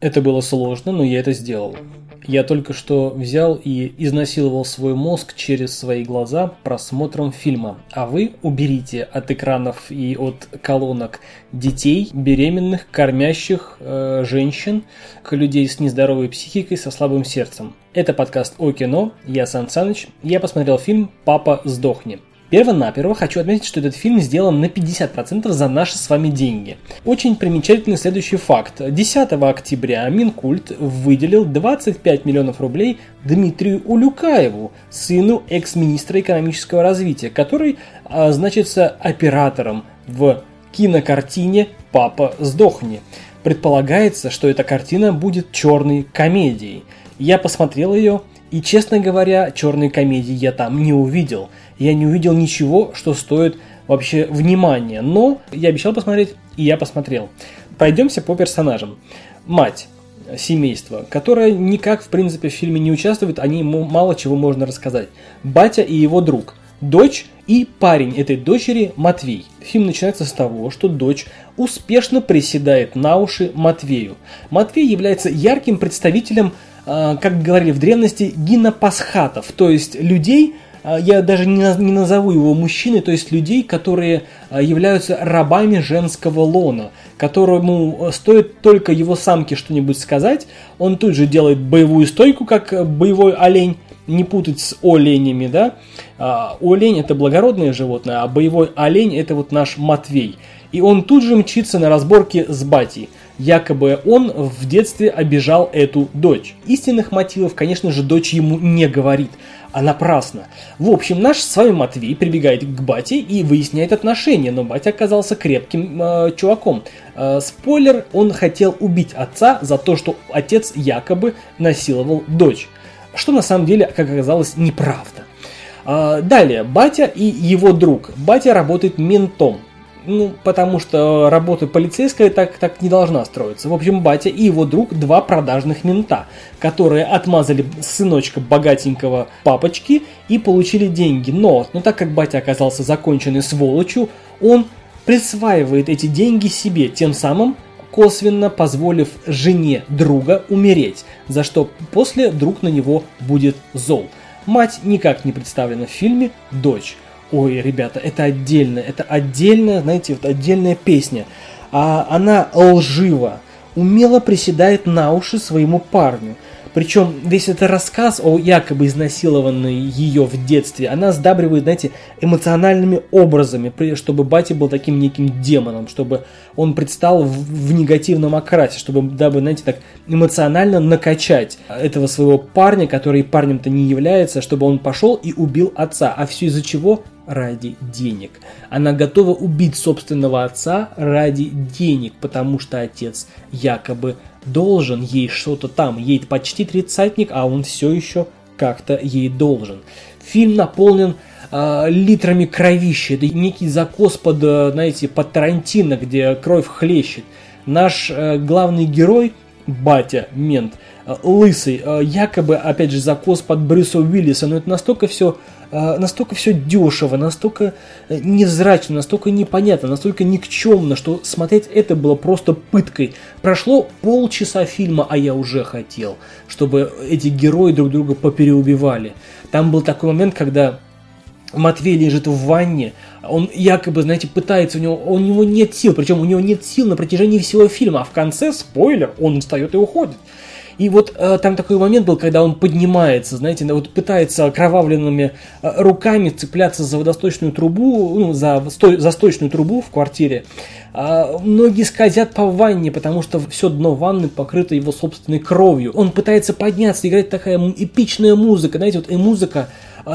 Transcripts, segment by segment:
Это было сложно, но я это сделал. Я только что взял и изнасиловал свой мозг через свои глаза просмотром фильма. А вы уберите от экранов и от колонок детей, беременных, кормящих э, женщин, людей с нездоровой психикой, со слабым сердцем. Это подкаст о кино. Я Сан Саныч. Я посмотрел фильм «Папа, сдохни». Перво-наперво хочу отметить, что этот фильм сделан на 50% за наши с вами деньги. Очень примечательный следующий факт. 10 октября Минкульт выделил 25 миллионов рублей Дмитрию Улюкаеву, сыну экс-министра экономического развития, который а, значится оператором в кинокартине «Папа, сдохни». Предполагается, что эта картина будет черной комедией. Я посмотрел ее, и, честно говоря, черной комедии я там не увидел – я не увидел ничего, что стоит вообще внимания. Но я обещал посмотреть, и я посмотрел. Пройдемся по персонажам. Мать семейства, которая никак, в принципе, в фильме не участвует, о ней мало чего можно рассказать. Батя и его друг, дочь и парень этой дочери Матвей. Фильм начинается с того, что дочь успешно приседает на уши Матвею. Матвей является ярким представителем, а, как говорили в древности, гинопасхатов, то есть людей, а, я даже не, назову его мужчиной, то есть людей, которые а, являются рабами женского лона, которому стоит только его самке что-нибудь сказать, он тут же делает боевую стойку, как боевой олень, не путать с оленями, да. А, олень это благородное животное, а боевой олень это вот наш Матвей. И он тут же мчится на разборке с батей. Якобы он в детстве обижал эту дочь. Истинных мотивов, конечно же, дочь ему не говорит а напрасно. В общем, наш с вами Матвей прибегает к бате и выясняет отношения, но батя оказался крепким э, чуваком. Э, спойлер, он хотел убить отца за то, что отец якобы насиловал дочь. Что на самом деле, как оказалось, неправда. Э, далее, батя и его друг. Батя работает ментом. Ну, потому что работа полицейская так, так не должна строиться. В общем, батя и его друг два продажных мента, которые отмазали сыночка богатенького папочки и получили деньги. Но, но так как батя оказался законченной сволочью, он присваивает эти деньги себе, тем самым косвенно позволив жене друга умереть, за что после друг на него будет зол. Мать никак не представлена в фильме, дочь. Ой, ребята, это отдельно, это отдельная, знаете, вот отдельная песня. А она лжива, умело приседает на уши своему парню. Причем весь этот рассказ о якобы изнасилованной ее в детстве, она сдабривает, знаете, эмоциональными образами, чтобы батя был таким неким демоном, чтобы он предстал в, в негативном окрасе, чтобы, дабы, знаете, так эмоционально накачать этого своего парня, который парнем-то не является, чтобы он пошел и убил отца. А все из-за чего? Ради денег. Она готова убить собственного отца ради денег, потому что отец якобы должен ей что-то там. Ей почти тридцатник, а он все еще как-то ей должен. Фильм наполнен э, литрами кровища. Это некий закос под, э, знаете, под Тарантино, где кровь хлещет. Наш э, главный герой, батя, мент, э, лысый, э, якобы, опять же, закос под Брюса Уиллиса, но это настолько все а, настолько все дешево, настолько э, невзрачно, настолько непонятно, настолько никчемно, что смотреть это было просто пыткой. Прошло полчаса фильма, а я уже хотел, чтобы эти герои друг друга попереубивали. Там был такой момент, когда Матвей лежит в ванне, он якобы, знаете, пытается, у него, у него нет сил, причем у него нет сил на протяжении всего фильма, а в конце, спойлер, он встает и уходит. И вот э, там такой момент был, когда он поднимается, знаете, вот пытается окровавленными э, руками цепляться за водосточную трубу, ну, за, сто, за трубу в квартире. А, многие скользят по ванне, потому что все дно ванны покрыто его собственной кровью. Он пытается подняться, играет такая эпичная музыка, знаете, вот и музыка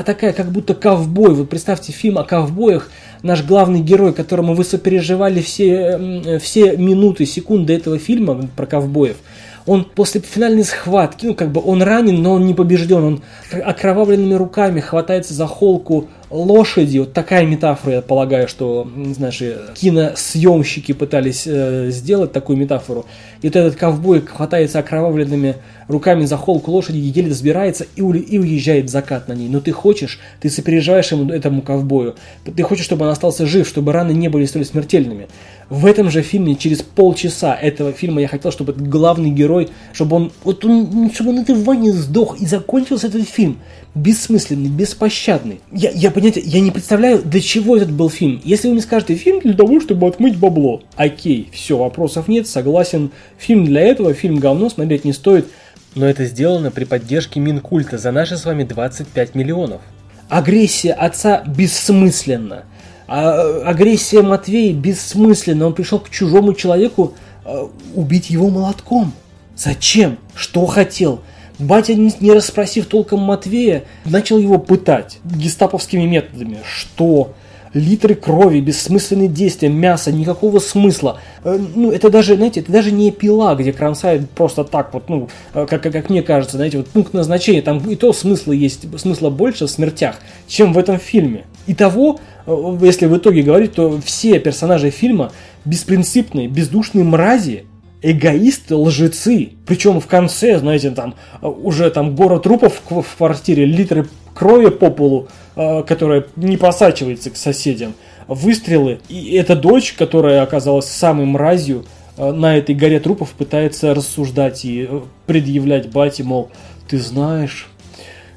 такая, как будто ковбой. Вы представьте фильм о ковбоях, наш главный герой, которому вы сопереживали все, все минуты, секунды этого фильма про ковбоев – он после финальной схватки, ну как бы он ранен, но он не побежден, он окровавленными руками хватается за холку лошади, вот такая метафора, я полагаю, что, знаешь, киносъемщики пытались э, сделать такую метафору. И вот этот ковбой хватается окровавленными руками за холку лошади, еле разбирается и, и уезжает в закат на ней. Но ты хочешь, ты сопереживаешь ему, этому ковбою, ты хочешь, чтобы он остался жив, чтобы раны не были столь смертельными. В этом же фильме через полчаса этого фильма я хотел, чтобы этот главный герой, чтобы он, вот он, чтобы он этой ванне сдох и закончился этот фильм. Бессмысленный, беспощадный. Я, я, понимаете, я не представляю, для чего этот был фильм. Если вы мне скажете, фильм для того, чтобы отмыть бабло. Окей, все, вопросов нет, согласен. Фильм для этого, фильм говно, смотреть не стоит. Но это сделано при поддержке Минкульта за наши с вами 25 миллионов. Агрессия отца бессмысленна. А агрессия Матвея бессмысленна. Он пришел к чужому человеку э, убить его молотком. Зачем? Что хотел? Батя, не расспросив толком Матвея, начал его пытать гестаповскими методами. Что? литры крови, бессмысленные действия, мясо, никакого смысла. Э, ну, это даже, знаете, это даже не пила, где кромсают просто так вот, ну, э, как, как мне кажется, знаете, вот пункт назначения, там и то смысла есть, смысла больше в смертях, чем в этом фильме. Итого, э, если в итоге говорить, то все персонажи фильма беспринципные, бездушные мрази, эгоисты, лжецы. Причем в конце, знаете, там уже там город трупов в квартире, литры крови по полу, э, которая не просачивается к соседям, выстрелы. И эта дочь, которая оказалась самой мразью, э, на этой горе трупов пытается рассуждать и э, предъявлять бате, мол, ты знаешь,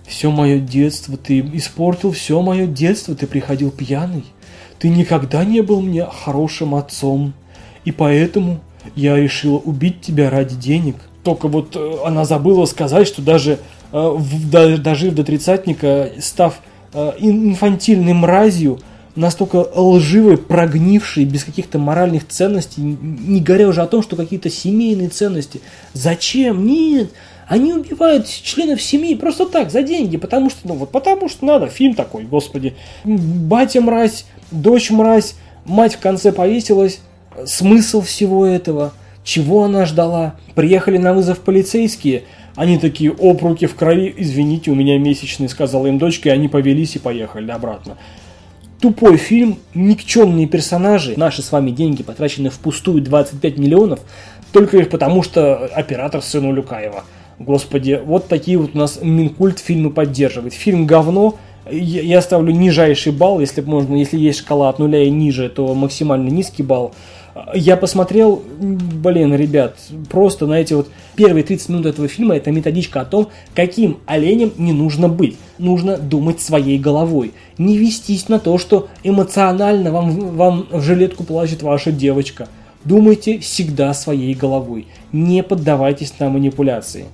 все мое детство, ты испортил все мое детство, ты приходил пьяный, ты никогда не был мне хорошим отцом, и поэтому я решила убить тебя ради денег. Только вот она забыла сказать, что даже Э, дожив до тридцатника, став э, инфантильной мразью, настолько лживой, прогнившей, без каких-то моральных ценностей, не говоря уже о том, что какие-то семейные ценности. Зачем? Нет, они убивают членов семьи просто так, за деньги, потому что, ну вот потому что надо, фильм такой, господи. Батя мразь, дочь мразь, мать в конце повесилась, смысл всего этого, чего она ждала. Приехали на вызов полицейские – они такие, оп, руки в крови, извините, у меня месячный, сказала им дочка, и они повелись и поехали обратно. Тупой фильм, никчемные персонажи, наши с вами деньги потрачены впустую 25 миллионов, только лишь потому, что оператор сыну Люкаева. Господи, вот такие вот у нас Минкульт фильмы поддерживает. Фильм говно, я ставлю нижайший балл, если можно, если есть шкала от нуля и ниже, то максимально низкий балл. Я посмотрел, блин, ребят, просто, знаете, вот первые 30 минут этого фильма это методичка о том, каким оленем не нужно быть. Нужно думать своей головой. Не вестись на то, что эмоционально вам, вам в жилетку плачет ваша девочка. Думайте всегда своей головой. Не поддавайтесь на манипуляции.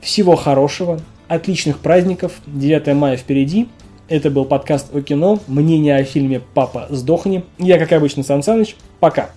Всего хорошего, отличных праздников. 9 мая впереди. Это был подкаст о кино. Мнение о фильме «Папа, сдохни». Я, как обычно, Сан Саныч. Пока.